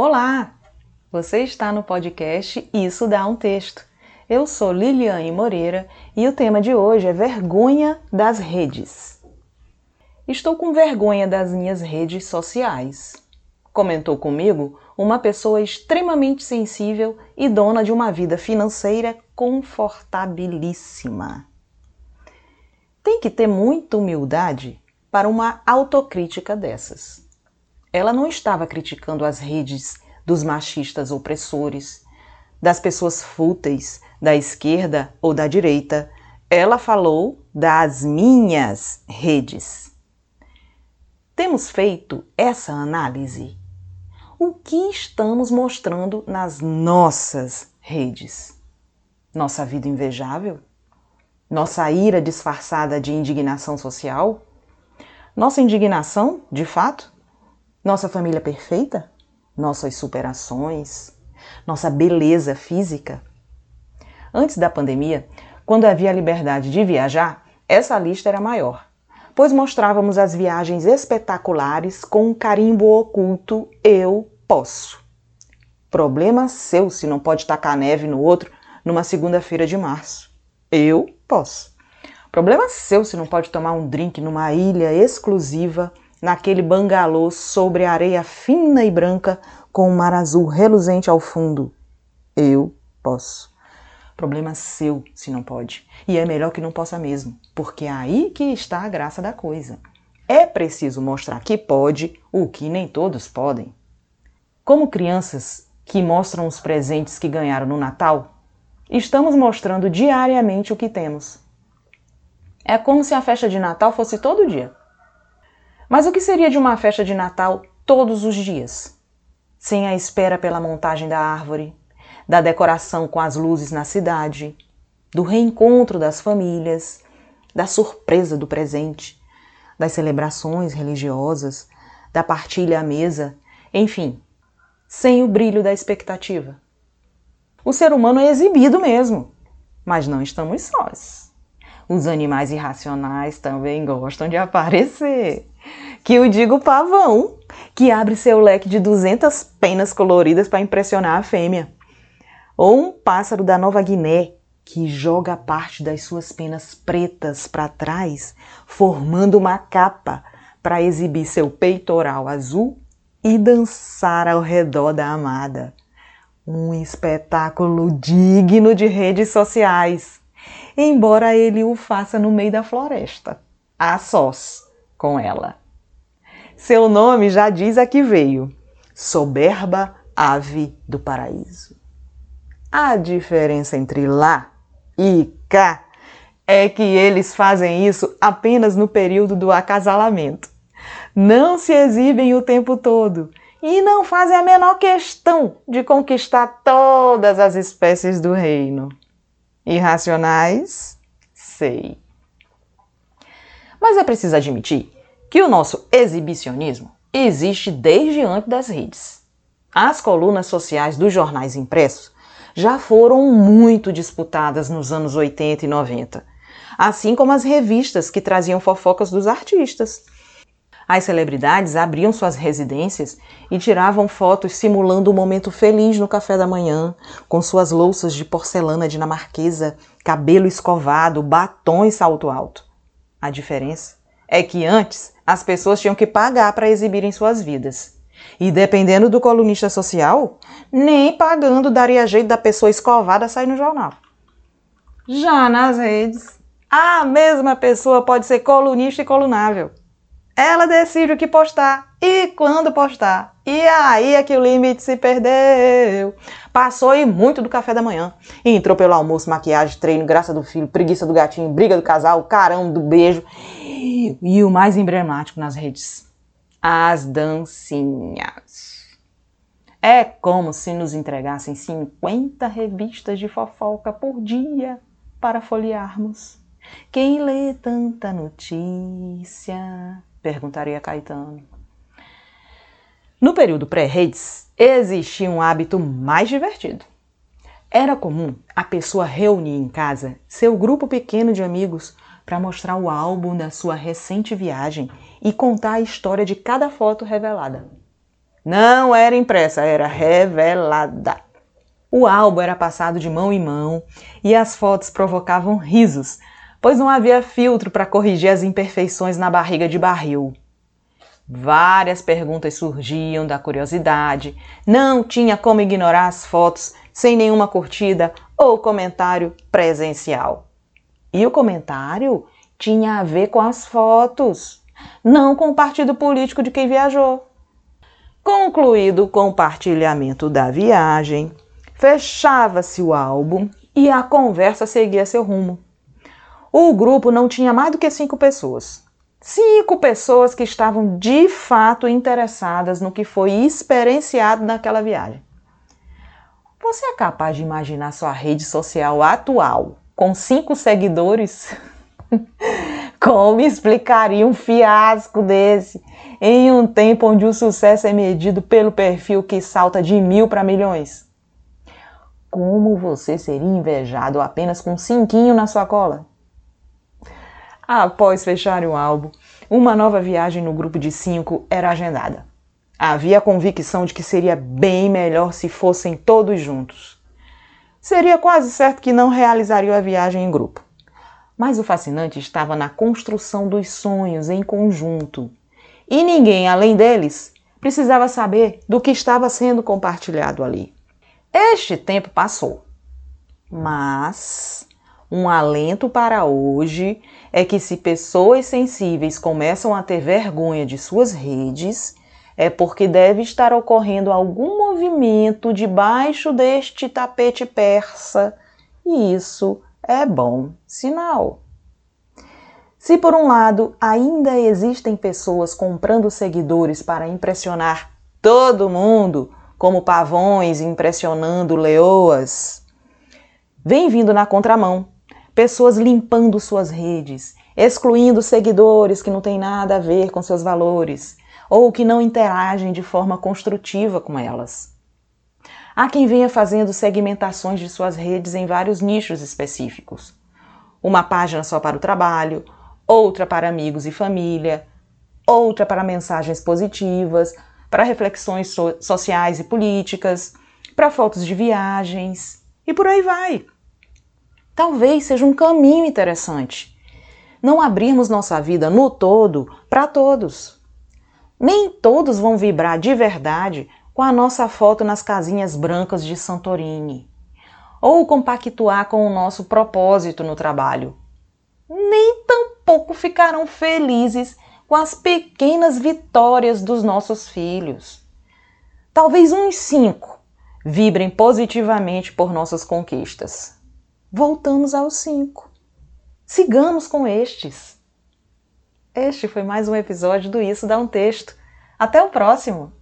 Olá! Você está no podcast Isso Dá um Texto. Eu sou Liliane Moreira e o tema de hoje é vergonha das redes. Estou com vergonha das minhas redes sociais. Comentou comigo uma pessoa extremamente sensível e dona de uma vida financeira confortabilíssima. Tem que ter muita humildade para uma autocrítica dessas. Ela não estava criticando as redes dos machistas opressores, das pessoas fúteis da esquerda ou da direita. Ela falou das minhas redes. Temos feito essa análise. O que estamos mostrando nas nossas redes? Nossa vida invejável? Nossa ira disfarçada de indignação social? Nossa indignação, de fato? Nossa família perfeita? Nossas superações? Nossa beleza física? Antes da pandemia, quando havia liberdade de viajar, essa lista era maior, pois mostrávamos as viagens espetaculares com um carimbo oculto Eu posso. Problema seu se não pode tacar neve no outro numa segunda-feira de março. Eu posso. Problema seu se não pode tomar um drink numa ilha exclusiva, naquele bangalô sobre areia fina e branca com um mar azul reluzente ao fundo. Eu posso. Problema seu se não pode. E é melhor que não possa mesmo, porque é aí que está a graça da coisa. É preciso mostrar que pode o que nem todos podem. Como crianças que mostram os presentes que ganharam no Natal, estamos mostrando diariamente o que temos. É como se a festa de Natal fosse todo dia. Mas o que seria de uma festa de Natal todos os dias? Sem a espera pela montagem da árvore, da decoração com as luzes na cidade, do reencontro das famílias, da surpresa do presente, das celebrações religiosas, da partilha à mesa, enfim, sem o brilho da expectativa. O ser humano é exibido mesmo, mas não estamos sós. Os animais irracionais também gostam de aparecer. Que eu digo pavão, que abre seu leque de 200 penas coloridas para impressionar a fêmea. Ou um pássaro da Nova Guiné, que joga parte das suas penas pretas para trás, formando uma capa para exibir seu peitoral azul e dançar ao redor da amada. Um espetáculo digno de redes sociais embora ele o faça no meio da floresta, a sós com ela. Seu nome já diz a que veio: soberba ave do paraíso. A diferença entre lá e cá é que eles fazem isso apenas no período do acasalamento. Não se exibem o tempo todo e não fazem a menor questão de conquistar todas as espécies do reino. Irracionais? Sei. Mas é preciso admitir que o nosso exibicionismo existe desde antes das redes. As colunas sociais dos jornais impressos já foram muito disputadas nos anos 80 e 90, assim como as revistas que traziam fofocas dos artistas. As celebridades abriam suas residências e tiravam fotos simulando um momento feliz no café da manhã, com suas louças de porcelana dinamarquesa, cabelo escovado, batom e salto alto. A diferença é que antes as pessoas tinham que pagar para exibirem suas vidas. E dependendo do colunista social, nem pagando daria jeito da pessoa escovada sair no jornal. Já nas redes, a mesma pessoa pode ser colunista e colunável. Ela decide o que postar e quando postar. E aí é que o limite se perdeu. Passou e muito do café da manhã. Entrou pelo almoço, maquiagem, treino, graça do filho, preguiça do gatinho, briga do casal, carão do beijo. E o mais emblemático nas redes: as dancinhas. É como se nos entregassem 50 revistas de fofoca por dia para folhearmos. Quem lê tanta notícia perguntaria Caetano. No período pré-redes, existia um hábito mais divertido. Era comum a pessoa reunir em casa seu grupo pequeno de amigos para mostrar o álbum da sua recente viagem e contar a história de cada foto revelada. Não era impressa, era revelada. O álbum era passado de mão em mão e as fotos provocavam risos, pois não havia filtro para corrigir as imperfeições na barriga de barril. Várias perguntas surgiam da curiosidade, não tinha como ignorar as fotos sem nenhuma curtida ou comentário presencial. E o comentário tinha a ver com as fotos, não com o partido político de quem viajou. Concluído o compartilhamento da viagem, fechava-se o álbum e a conversa seguia seu rumo. O grupo não tinha mais do que cinco pessoas. Cinco pessoas que estavam de fato interessadas no que foi experienciado naquela viagem. Você é capaz de imaginar sua rede social atual com cinco seguidores? Como explicaria um fiasco desse em um tempo onde o sucesso é medido pelo perfil que salta de mil para milhões? Como você seria invejado apenas com um cinquinho na sua cola? Após fechar o álbum, uma nova viagem no grupo de cinco era agendada. Havia a convicção de que seria bem melhor se fossem todos juntos. Seria quase certo que não realizariam a viagem em grupo. Mas o fascinante estava na construção dos sonhos em conjunto. E ninguém, além deles, precisava saber do que estava sendo compartilhado ali. Este tempo passou. Mas um alento para hoje é que se pessoas sensíveis começam a ter vergonha de suas redes, é porque deve estar ocorrendo algum movimento debaixo deste tapete persa, e isso é bom sinal. Se por um lado ainda existem pessoas comprando seguidores para impressionar todo mundo, como pavões impressionando leoas, vem vindo na contramão pessoas limpando suas redes, excluindo seguidores que não têm nada a ver com seus valores ou que não interagem de forma construtiva com elas. Há quem venha fazendo segmentações de suas redes em vários nichos específicos. Uma página só para o trabalho, outra para amigos e família, outra para mensagens positivas, para reflexões so sociais e políticas, para fotos de viagens e por aí vai talvez seja um caminho interessante. Não abrirmos nossa vida no todo para todos. Nem todos vão vibrar de verdade com a nossa foto nas casinhas brancas de Santorini, ou compactuar com o nosso propósito no trabalho. Nem tampouco ficarão felizes com as pequenas vitórias dos nossos filhos. Talvez uns cinco vibrem positivamente por nossas conquistas voltamos aos cinco. Sigamos com estes. Este foi mais um episódio do Isso Dá um Texto. Até o próximo!